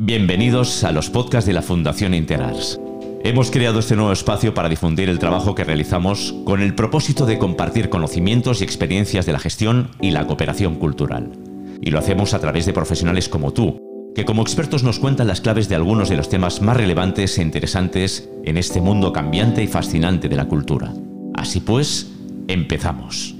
Bienvenidos a los podcasts de la Fundación Interars. Hemos creado este nuevo espacio para difundir el trabajo que realizamos con el propósito de compartir conocimientos y experiencias de la gestión y la cooperación cultural. Y lo hacemos a través de profesionales como tú, que como expertos nos cuentan las claves de algunos de los temas más relevantes e interesantes en este mundo cambiante y fascinante de la cultura. Así pues, empezamos.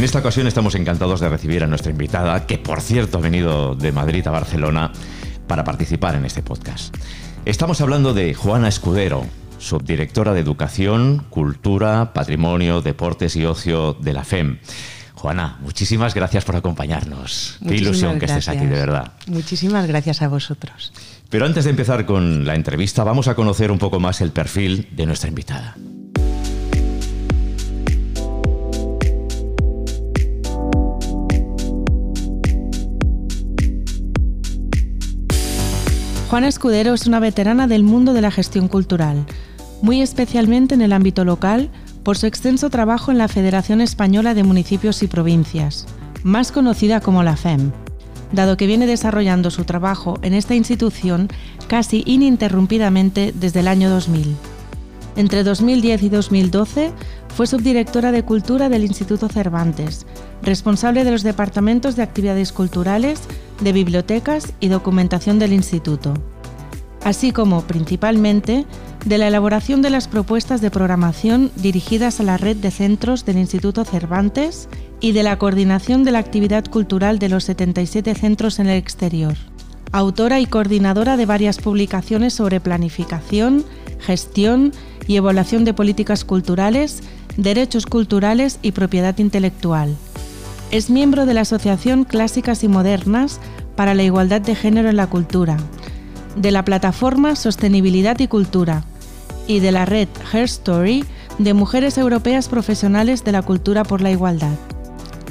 En esta ocasión estamos encantados de recibir a nuestra invitada, que por cierto ha venido de Madrid a Barcelona para participar en este podcast. Estamos hablando de Juana Escudero, subdirectora de Educación, Cultura, Patrimonio, Deportes y Ocio de la FEM. Juana, muchísimas gracias por acompañarnos. Qué ilusión que estés aquí, de verdad. Muchísimas gracias a vosotros. Pero antes de empezar con la entrevista, vamos a conocer un poco más el perfil de nuestra invitada. Juana Escudero es una veterana del mundo de la gestión cultural, muy especialmente en el ámbito local por su extenso trabajo en la Federación Española de Municipios y Provincias, más conocida como la FEM, dado que viene desarrollando su trabajo en esta institución casi ininterrumpidamente desde el año 2000. Entre 2010 y 2012 fue subdirectora de Cultura del Instituto Cervantes, responsable de los departamentos de actividades culturales, de bibliotecas y documentación del instituto, así como, principalmente, de la elaboración de las propuestas de programación dirigidas a la red de centros del Instituto Cervantes y de la coordinación de la actividad cultural de los 77 centros en el exterior. Autora y coordinadora de varias publicaciones sobre planificación, gestión y evaluación de políticas culturales, derechos culturales y propiedad intelectual. Es miembro de la Asociación Clásicas y Modernas para la Igualdad de Género en la Cultura, de la plataforma Sostenibilidad y Cultura y de la red Her Story de Mujeres Europeas Profesionales de la Cultura por la Igualdad.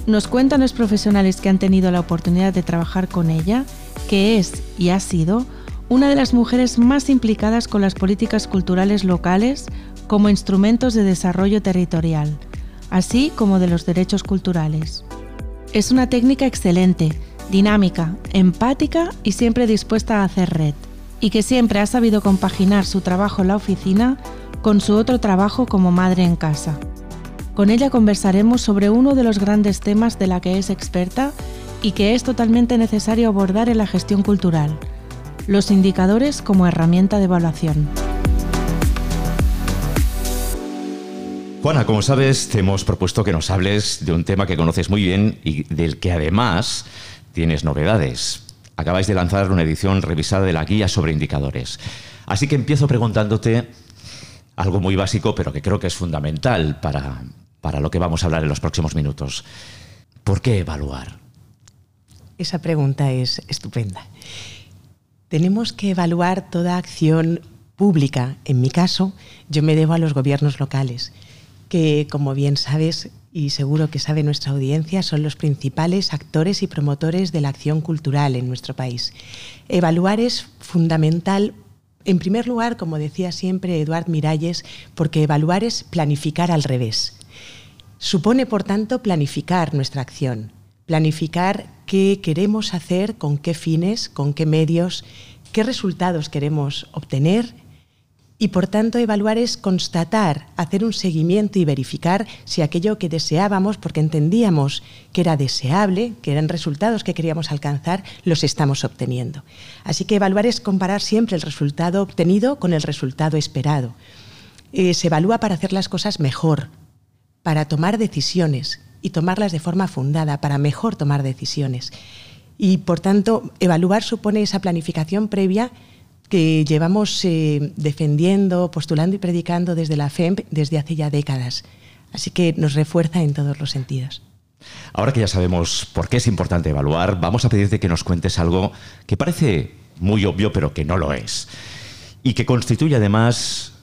Nos cuentan los profesionales que han tenido la oportunidad de trabajar con ella que es y ha sido una de las mujeres más implicadas con las políticas culturales locales como instrumentos de desarrollo territorial, así como de los derechos culturales. Es una técnica excelente, dinámica, empática y siempre dispuesta a hacer red, y que siempre ha sabido compaginar su trabajo en la oficina con su otro trabajo como madre en casa. Con ella conversaremos sobre uno de los grandes temas de la que es experta y que es totalmente necesario abordar en la gestión cultural, los indicadores como herramienta de evaluación. Juana, como sabes, te hemos propuesto que nos hables de un tema que conoces muy bien y del que además tienes novedades. Acabáis de lanzar una edición revisada de la guía sobre indicadores. Así que empiezo preguntándote algo muy básico, pero que creo que es fundamental para, para lo que vamos a hablar en los próximos minutos. ¿Por qué evaluar? Esa pregunta es estupenda. Tenemos que evaluar toda acción pública. En mi caso, yo me debo a los gobiernos locales que, como bien sabes y seguro que sabe nuestra audiencia, son los principales actores y promotores de la acción cultural en nuestro país. Evaluar es fundamental en primer lugar, como decía siempre Eduard Miralles, porque evaluar es planificar al revés. Supone, por tanto, planificar nuestra acción, planificar qué queremos hacer, con qué fines, con qué medios, qué resultados queremos obtener y por tanto evaluar es constatar, hacer un seguimiento y verificar si aquello que deseábamos, porque entendíamos que era deseable, que eran resultados que queríamos alcanzar, los estamos obteniendo. Así que evaluar es comparar siempre el resultado obtenido con el resultado esperado. Eh, se evalúa para hacer las cosas mejor, para tomar decisiones y tomarlas de forma fundada, para mejor tomar decisiones. Y por tanto, evaluar supone esa planificación previa que llevamos eh, defendiendo, postulando y predicando desde la FEM desde hace ya décadas. Así que nos refuerza en todos los sentidos. Ahora que ya sabemos por qué es importante evaluar, vamos a pedirte que nos cuentes algo que parece muy obvio, pero que no lo es. Y que constituye además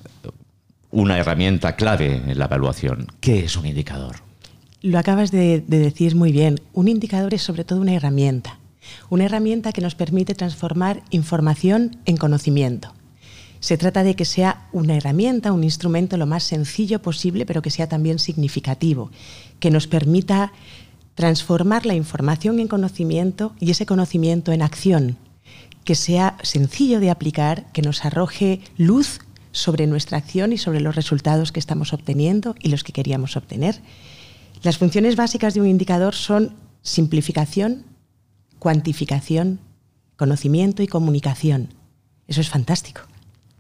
una herramienta clave en la evaluación. ¿Qué es un indicador? Lo acabas de decir muy bien. Un indicador es sobre todo una herramienta una herramienta que nos permite transformar información en conocimiento. Se trata de que sea una herramienta, un instrumento lo más sencillo posible, pero que sea también significativo, que nos permita transformar la información en conocimiento y ese conocimiento en acción, que sea sencillo de aplicar, que nos arroje luz sobre nuestra acción y sobre los resultados que estamos obteniendo y los que queríamos obtener. Las funciones básicas de un indicador son simplificación, cuantificación, conocimiento y comunicación. Eso es fantástico.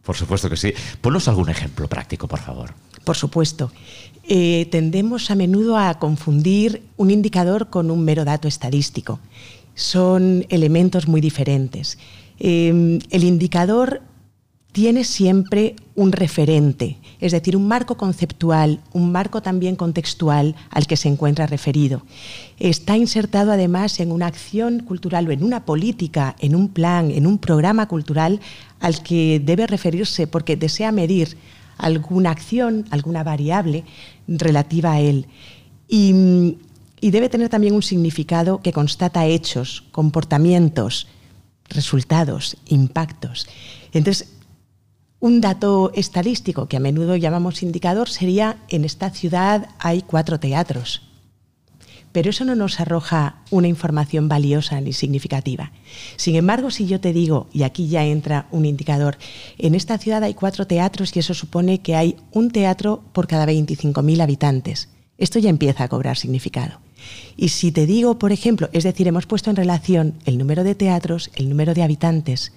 Por supuesto que sí. Ponnos algún ejemplo práctico, por favor. Por supuesto. Eh, tendemos a menudo a confundir un indicador con un mero dato estadístico. Son elementos muy diferentes. Eh, el indicador tiene siempre un referente, es decir, un marco conceptual, un marco también contextual al que se encuentra referido. Está insertado además en una acción cultural o en una política, en un plan, en un programa cultural al que debe referirse porque desea medir alguna acción, alguna variable relativa a él. Y, y debe tener también un significado que constata hechos, comportamientos, resultados, impactos. Entonces, un dato estadístico que a menudo llamamos indicador sería en esta ciudad hay cuatro teatros. Pero eso no nos arroja una información valiosa ni significativa. Sin embargo, si yo te digo, y aquí ya entra un indicador, en esta ciudad hay cuatro teatros y eso supone que hay un teatro por cada 25.000 habitantes. Esto ya empieza a cobrar significado. Y si te digo, por ejemplo, es decir, hemos puesto en relación el número de teatros, el número de habitantes,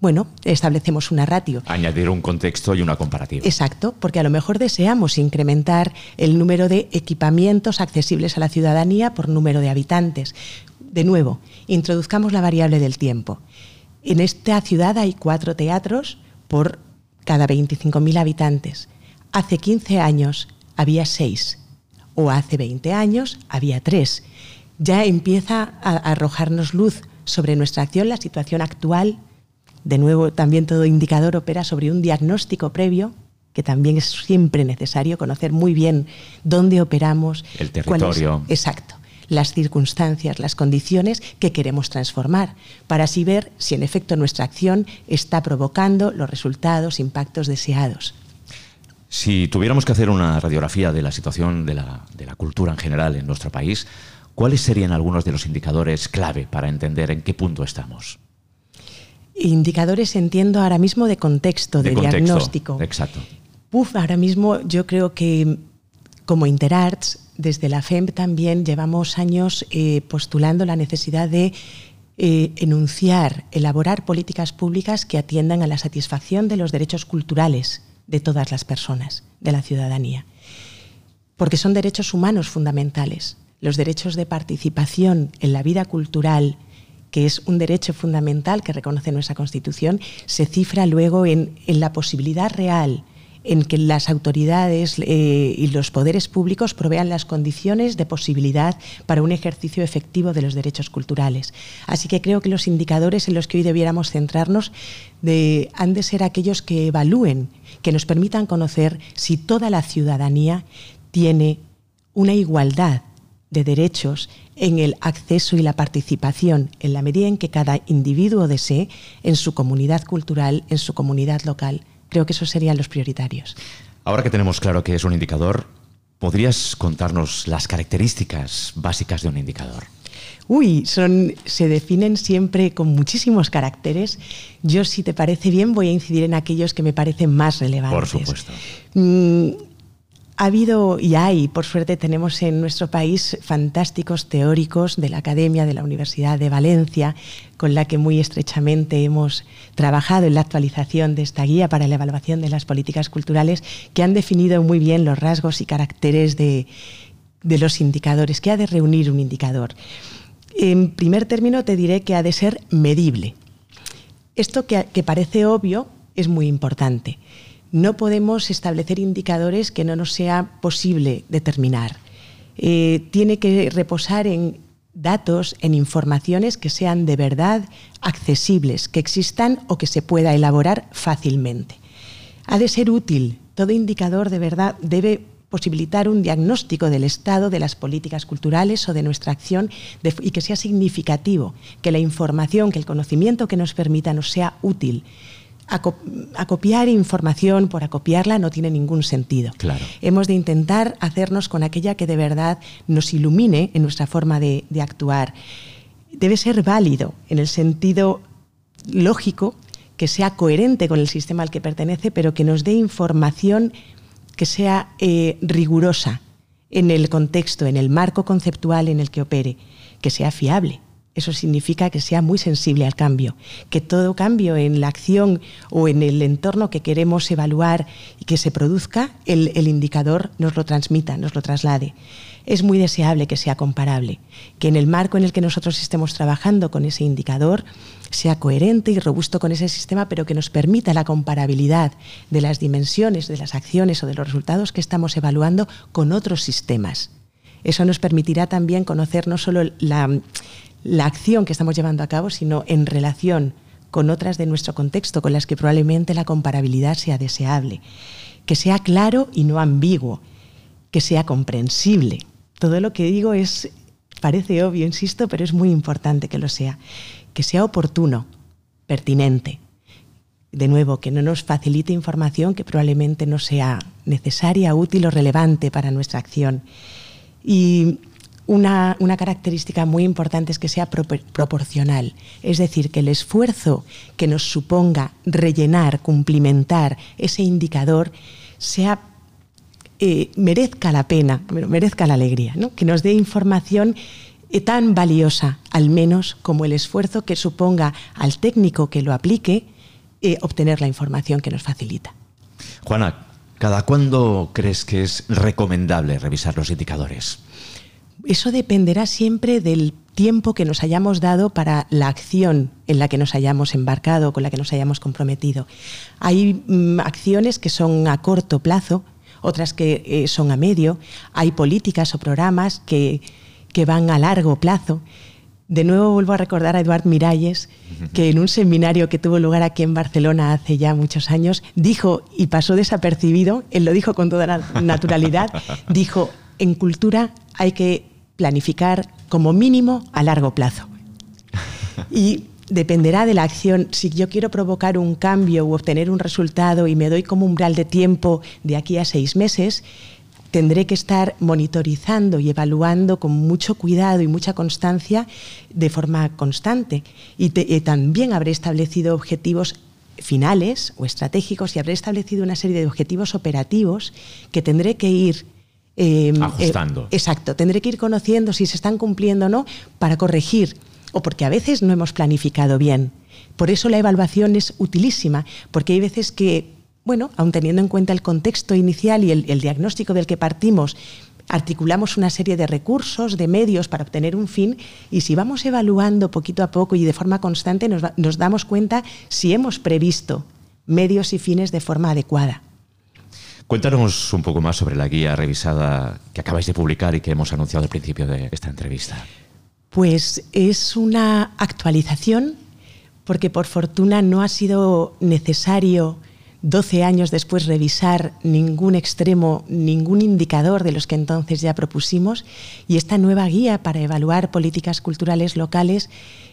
bueno, establecemos una ratio. Añadir un contexto y una comparativa. Exacto, porque a lo mejor deseamos incrementar el número de equipamientos accesibles a la ciudadanía por número de habitantes. De nuevo, introduzcamos la variable del tiempo. En esta ciudad hay cuatro teatros por cada 25.000 habitantes. Hace 15 años había seis, o hace 20 años había tres. Ya empieza a arrojarnos luz sobre nuestra acción, la situación actual de nuevo, también todo indicador opera sobre un diagnóstico previo, que también es siempre necesario conocer muy bien dónde operamos. El territorio. exacto. Las circunstancias, las condiciones que queremos transformar, para así ver si en efecto nuestra acción está provocando los resultados, impactos deseados. Si tuviéramos que hacer una radiografía de la situación de la, de la cultura en general en nuestro país, ¿cuáles serían algunos de los indicadores clave para entender en qué punto estamos? Indicadores entiendo ahora mismo de contexto, de, diagnóstico. Exacto. Uf, ahora mismo yo creo que como Interarts, desde la FEM también llevamos años eh, postulando la necesidad de eh, enunciar, elaborar políticas públicas que atiendan a la satisfacción de los derechos culturales de todas las personas, de la ciudadanía. Porque son derechos humanos fundamentales. Los derechos de participación en la vida cultural, que es un derecho fundamental que reconoce nuestra Constitución, se cifra luego en, la posibilidad real en que las autoridades eh, y los poderes públicos provean las condiciones de posibilidad para un ejercicio efectivo de los derechos culturales. Así que creo que los indicadores en los que hoy debiéramos centrarnos han de ser aquellos que evalúen, que nos permitan conocer si toda la ciudadanía tiene una igualdad de derechos en el acceso y la participación en la medida en que cada individuo desee en su comunidad cultural, en su comunidad local. Creo que esos serían los prioritarios. Ahora que tenemos claro que es un indicador, ¿podrías contarnos las características básicas de un indicador? Uy, son, se definen siempre con muchísimos caracteres. Yo, si te parece bien, voy a incidir en aquellos que me parecen más relevantes. Por supuesto. Mm, ha habido y hay, por suerte tenemos en nuestro país fantásticos teóricos de la Academia de la Universidad de Valencia, con la que muy estrechamente hemos trabajado en la actualización de esta guía para la evaluación de las políticas culturales, que han definido muy bien los rasgos y caracteres de, los indicadores, que ha de reunir un indicador. En primer término te diré que ha de ser medible. Esto que parece obvio es muy importante no podemos establecer indicadores que no nos sea posible determinar. Eh, tiene que reposar en datos, en informaciones que sean de verdad accesibles, que existan o que se pueda elaborar fácilmente. Ha de ser útil. Todo indicador de verdad debe posibilitar un diagnóstico del estado de las políticas culturales o de nuestra acción y que sea significativo, que la información, que el conocimiento que nos permita nos sea útil acopiar información por acopiarla no tiene ningún sentido. Claro. Hemos de intentar hacernos con aquella que de verdad nos ilumine en nuestra forma de, de actuar. Debe ser válido en el sentido lógico, que sea coherente con el sistema al que pertenece, pero que nos dé información que sea eh, rigurosa en el contexto, en el marco conceptual en el que opere, que sea fiable. Eso significa que sea muy sensible al cambio, que todo cambio en la acción o en el entorno que queremos evaluar y que se produzca, el, el indicador nos lo transmita, nos lo traslade es muy deseable que sea comparable, que en el marco en el que nosotros estemos trabajando con ese indicador sea coherente y robusto con ese sistema, pero que nos permita la comparabilidad de las dimensiones, de las acciones o de los resultados que estamos evaluando con otros sistemas. Eso nos permitirá también conocer no solo la, la acción que estamos llevando a cabo, sino en relación con otras de nuestro contexto, con las que probablemente la comparabilidad sea deseable. Que sea claro y no ambiguo, que sea comprensible. Todo lo que digo es parece obvio, insisto, pero es muy importante que lo sea. Que sea oportuno, pertinente. De nuevo, que no nos facilite información que probablemente no sea necesaria, útil o relevante para nuestra acción. Y una, una, característica muy importante es que sea proporcional, es decir, que el esfuerzo que nos suponga rellenar, cumplimentar ese indicador sea eh, merezca la pena, merezca la alegría, ¿no? que nos dé información eh, tan valiosa, al menos como el esfuerzo que suponga al técnico que lo aplique eh, obtener la información que nos facilita. Juana, ¿cada cuándo crees que es recomendable revisar los indicadores? Eso dependerá siempre del tiempo que nos hayamos dado para la acción en la que nos hayamos embarcado, con la que nos hayamos comprometido. Hay mm, acciones que son a corto plazo, otras que eh, son a medio, hay políticas o programas que, que van a largo plazo. De nuevo vuelvo a recordar a Eduard Miralles, que en un seminario que tuvo lugar aquí en Barcelona hace ya muchos años, dijo, y pasó desapercibido, él lo dijo con toda naturalidad, dijo, en cultura hay que planificar como mínimo a largo plazo. Y dependerá de la acción. Si yo quiero provocar un cambio u obtener un resultado y me doy como umbral de tiempo de aquí a seis meses, tendré que estar monitorizando y evaluando con mucho cuidado y mucha constancia de forma constante. Y, también habré establecido objetivos finales o estratégicos y habré establecido una serie de objetivos operativos que tendré que ir eh, ajustando. exacto, tendré que ir conociendo si se están cumpliendo o no para corregir o porque a veces no hemos planificado bien. Por eso la evaluación es utilísima, porque hay veces que, bueno, aun teniendo en cuenta el contexto inicial y el, diagnóstico del que partimos, articulamos una serie de recursos, de medios para obtener un fin y si vamos evaluando poquito a poco y de forma constante nos, nos damos cuenta si hemos previsto medios y fines de forma adecuada. Cuéntanos un poco más sobre la guía revisada que acabáis de publicar y que hemos anunciado al principio de esta entrevista. Pues es una actualización porque por fortuna no ha sido necesario 12 años después revisar ningún extremo, ningún indicador de los que entonces ya propusimos y esta nueva guía para evaluar políticas culturales locales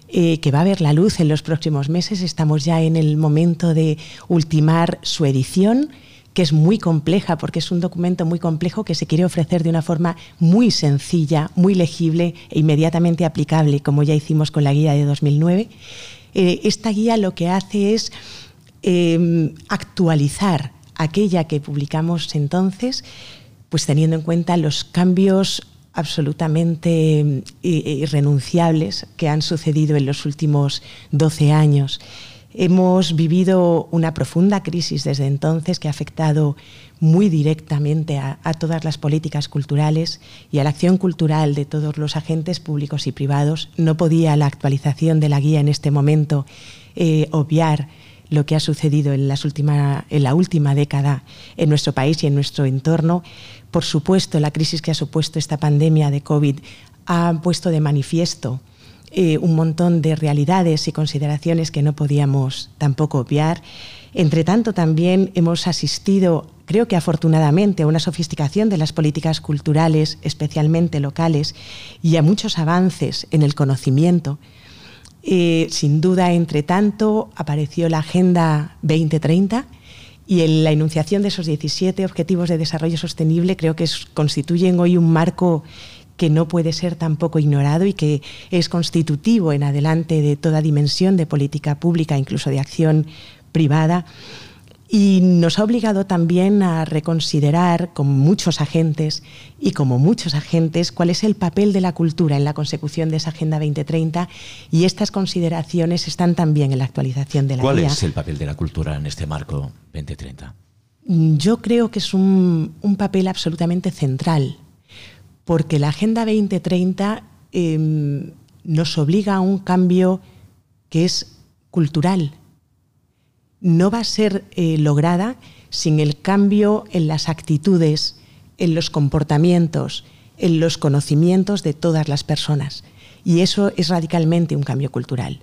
eh, que va a ver la luz en los próximos meses. Estamos ya en el momento de ultimar su edición que es muy compleja, porque es un documento muy complejo que se quiere ofrecer de una forma muy sencilla, muy legible e inmediatamente aplicable, como ya hicimos con la guía de 2009. Eh, esta guía lo que hace es em, actualizar aquella que publicamos entonces, pues teniendo en cuenta los cambios absolutamente em, irrenunciables que han sucedido en los últimos 12 años. Hemos vivido una profunda crisis desde entonces que ha afectado muy directamente a, todas las políticas culturales y a la acción cultural de todos los agentes públicos y privados. No podía la actualización de la guía en este momento eh, obviar lo que ha sucedido en, las en la última década en nuestro país y en nuestro entorno. Por supuesto, la crisis que ha supuesto esta pandemia de COVID ha puesto de manifiesto eh, un montón de realidades y consideraciones que no podíamos tampoco obviar. Entre tanto, también hemos asistido, creo que afortunadamente, a una sofisticación de las políticas culturales, especialmente locales, y a muchos avances en el conocimiento. Eh, sin duda, entre tanto, apareció la Agenda 2030 y en la enunciación de esos 17 Objetivos de Desarrollo Sostenible creo que constituyen hoy un marco que no puede ser tampoco ignorado y que es constitutivo en adelante de toda dimensión de política pública, incluso de acción privada. Y nos ha obligado también a reconsiderar con muchos agentes y como muchos agentes cuál es el papel de la cultura en la consecución de esa Agenda 2030 y estas consideraciones están también en la actualización de la ¿Cuál es el papel de la cultura en este marco 2030? Yo creo que es un, un papel absolutamente central porque la Agenda 2030 em, nos obliga a un cambio que es cultural. No va a ser eh, lograda sin el cambio en las actitudes, en los comportamientos, en los conocimientos de todas las personas. Y eso es radicalmente un cambio cultural.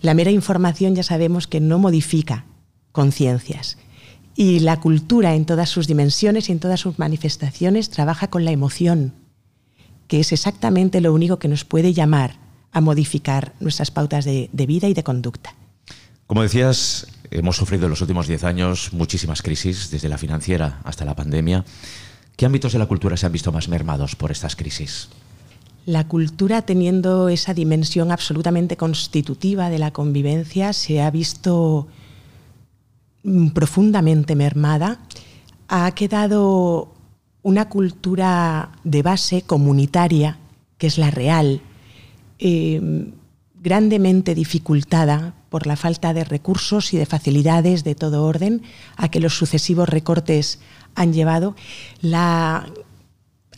La mera información ya sabemos que no modifica conciencias. Y la cultura en todas sus dimensiones y en todas sus manifestaciones trabaja con la emoción, que es exactamente lo único que nos puede llamar a modificar nuestras pautas de, vida y de conducta. Como decías, hemos sufrido en los últimos diez años muchísimas crisis, desde la financiera hasta la pandemia. ¿Qué ámbitos de la cultura se han visto más mermados por estas crisis? La cultura, teniendo esa dimensión absolutamente constitutiva de la convivencia, se ha visto mm, profundamente mermada. Ha quedado una cultura de base comunitaria, que es la real, eh, grandemente dificultada por la falta de recursos y de facilidades de todo orden a que los sucesivos recortes han llevado. La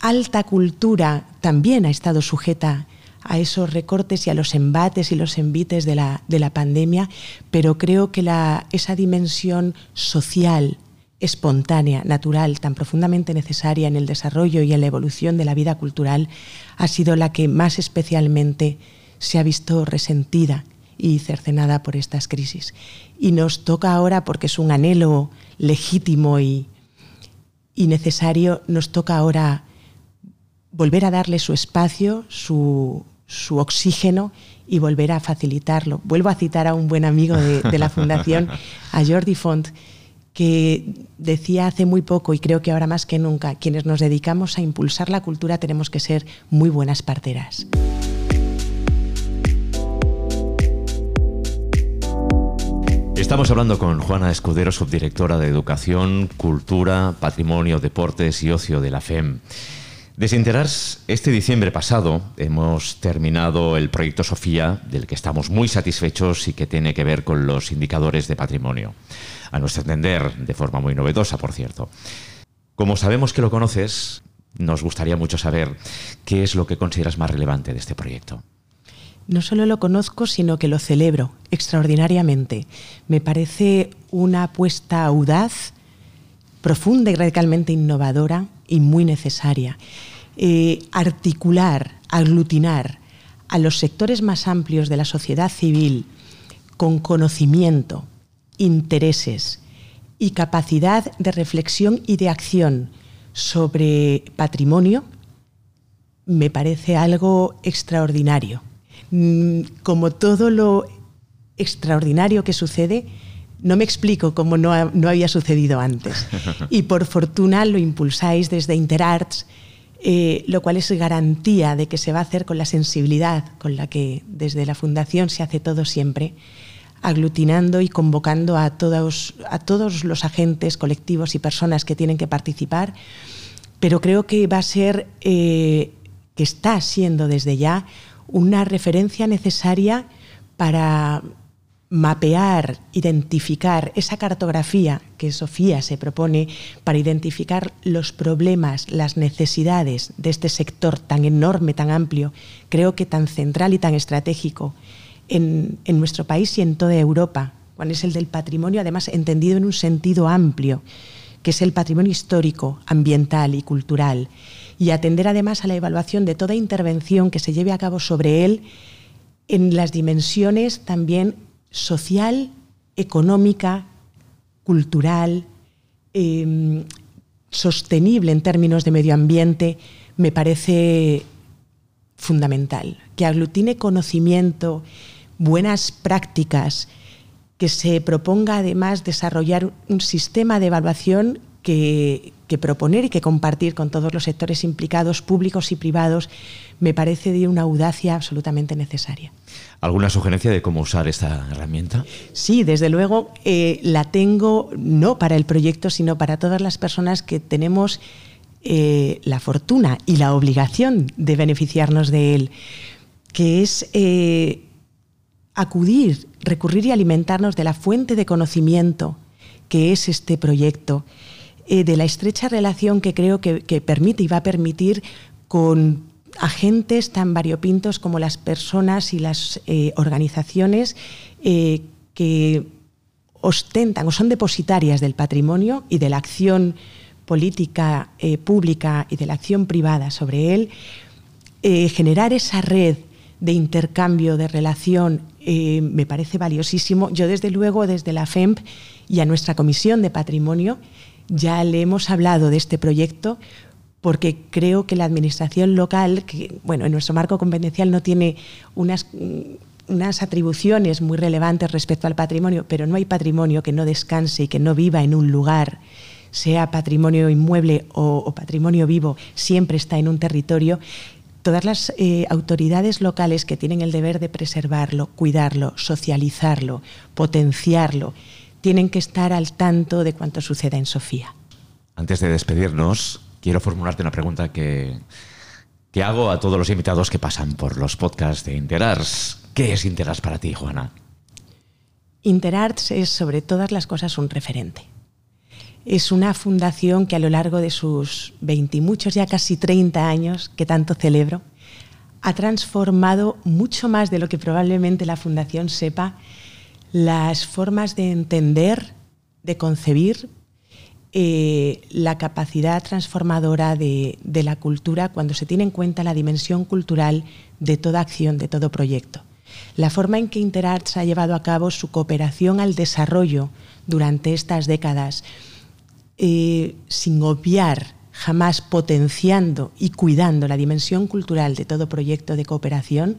alta cultura también ha estado sujeta a esos recortes y a los embates y los envites de la, de la pandemia, pero creo que esa dimensión social, espontánea, natural, tan profundamente necesaria en el desarrollo y en la evolución de la vida cultural, ha sido la que más especialmente se ha visto resentida y cercenada por estas crisis. Y nos toca ahora, porque es un anhelo legítimo y, necesario, nos toca ahora volver a darle su espacio, su, oxígeno y volver a facilitarlo. Vuelvo a citar a un buen amigo de, de la Fundación, a Jordi Font, que decía hace muy poco y creo que ahora más que nunca, quienes nos dedicamos a impulsar la cultura tenemos que ser muy buenas parteras. Estamos hablando con Juana Escudero, subdirectora de Educación, Cultura, Patrimonio, Deportes y Ocio de la FEM. Desinterars, este diciembre pasado hemos terminado el proyecto Sofía, del que estamos muy satisfechos y que tiene que ver con los indicadores de patrimonio. A nuestro entender, de forma muy novedosa, por cierto. Como sabemos que lo conoces, nos gustaría mucho saber qué es lo que consideras más relevante de este proyecto. No solo lo conozco, sino que lo celebro extraordinariamente. Me parece una apuesta audaz, profunda y radicalmente innovadora y muy necesaria. Eh, articular, aglutinar a los sectores más amplios de la sociedad civil con conocimiento, intereses y capacidad de reflexión y de acción sobre patrimonio me parece algo extraordinario. Mm, como todo lo extraordinario que sucede, no me explico cómo no, había sucedido antes. Y por fortuna lo impulsáis desde Interarts, eh, lo cual es garantía de que se va a hacer con la sensibilidad con la que desde la Fundación se hace todo siempre, aglutinando y convocando a todos, a todos los agentes, colectivos y personas que tienen que participar, pero creo que va a ser, eh, que está siendo desde ya, una referencia necesaria para mapear, identificar esa cartografía que Sofía se propone para identificar los problemas, las necesidades de este sector tan enorme, tan amplio, creo que tan central y tan estratégico en, nuestro país y en toda Europa, cuál es el del patrimonio, además entendido en un sentido amplio, que es el patrimonio histórico, ambiental y cultural, y atender además a la evaluación de toda intervención que se lleve a cabo sobre él en las dimensiones también social, económica, cultural, em, sostenible en términos de medio ambiente, me parece fundamental. Que aglutine conocimiento, buenas prácticas, que se proponga además desarrollar un sistema de evaluación que, proponer y que compartir con todos los sectores implicados, públicos y privados, me parece de una audacia absolutamente necesaria. ¿Alguna sugerencia de cómo usar esta herramienta? Sí, desde luego eh, la tengo no para el proyecto, sino para todas las personas que tenemos eh, la fortuna y la obligación de beneficiarnos de él, que es eh, acudir, recurrir y alimentarnos de la fuente de conocimiento que es este proyecto, eh, de la estrecha relación que creo que, permite y va a permitir con agentes tan variopintos como las personas y las eh, organizaciones eh, que ostentan o son depositarias del patrimonio y de la acción política pública y de la acción privada sobre él, generar esa red de intercambio, de relación, me parece valiosísimo. Yo, desde luego, desde la FEMP y a nuestra Comisión de Patrimonio, ya le hemos hablado de este proyecto porque creo que la administración local, que bueno, en nuestro marco competencial no tiene unas, unas atribuciones muy relevantes respecto al patrimonio, pero no hay patrimonio que no descanse y que no viva en un lugar, sea patrimonio inmueble o, o patrimonio vivo, siempre está en un territorio. Todas las eh, autoridades locales que tienen el deber de preservarlo, cuidarlo, socializarlo, potenciarlo, tienen que estar al tanto de cuanto suceda en Sofía. Antes de despedirnos, quiero formularte una pregunta que, que hago a todos los invitados que pasan por los podcasts de Interarts. ¿Qué es Interarts para ti, Juana? Interarts es sobre todas las cosas un referente. Es una fundación que a lo largo de sus 20 y muchos, ya casi 30 años que tanto celebro, ha transformado mucho más de lo que probablemente la fundación sepa las formas de entender, de concebir eh, la capacidad transformadora de, la cultura cuando se tiene en cuenta la dimensión cultural de toda acción, de todo proyecto. La forma en que Interarts ha llevado a cabo su cooperación al desarrollo durante estas décadas, eh, sin obviar, jamás potenciando y cuidando la dimensión cultural de todo proyecto de cooperación,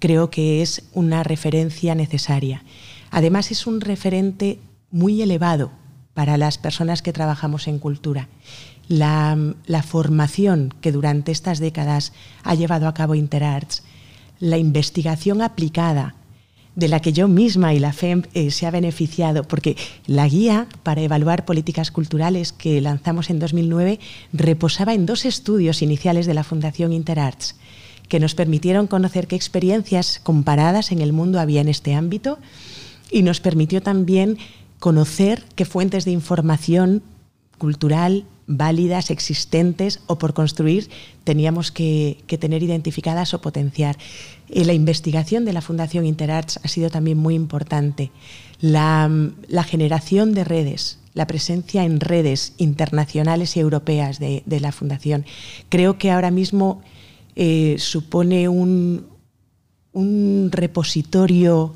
creo que es una referencia necesaria. Además, es un referente muy elevado para las personas que trabajamos en cultura. La, formación que durante estas décadas ha llevado a cabo Interarts, la investigación aplicada de la que yo misma y la FEM eh, se ha beneficiado, porque la guía para evaluar políticas culturales que lanzamos en 2009 reposaba en dos estudios iniciales de la Fundación Interarts, que nos permitieron conocer qué experiencias comparadas en el mundo había en este ámbito y nos permitió también conocer qué fuentes de información cultural válidas, existentes o por construir teníamos que, tener identificadas o potenciar. Eh, la investigación de la Fundación Interarts ha sido también muy importante. La, generación de redes, la presencia en redes internacionales y europeas de, la Fundación, creo que ahora mismo eh, supone un, un repositorio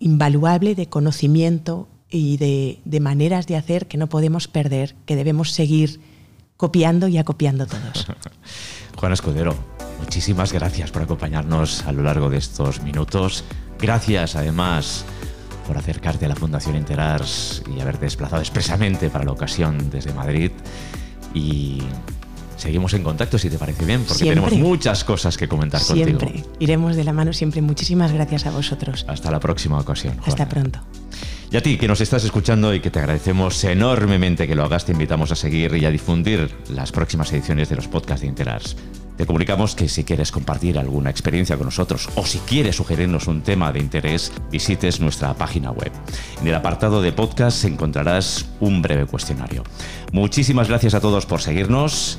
invaluable de conocimiento y de, maneras de hacer que no podemos perder, que debemos seguir copiando y acopiando todos. Juan Escudero, muchísimas gracias por acompañarnos a lo largo de estos minutos. Gracias además por acercarte a la Fundación Interars y haberte desplazado expresamente para la ocasión desde Madrid. Y seguimos en contacto si te parece bien, porque tenemos muchas cosas que comentar contigo. Siempre, iremos de la mano siempre. Muchísimas gracias a vosotros. Hasta la próxima ocasión. Hasta pronto. Y a ti que nos estás escuchando y que te agradecemos enormemente que lo hagas, te invitamos a seguir y a difundir las próximas ediciones de los podcasts de Interars. Te comunicamos que si quieres compartir alguna experiencia con nosotros o si quieres sugerirnos un tema de interés, visites nuestra página web. En el apartado de podcast encontrarás un breve cuestionario. Muchísimas gracias a todos por seguirnos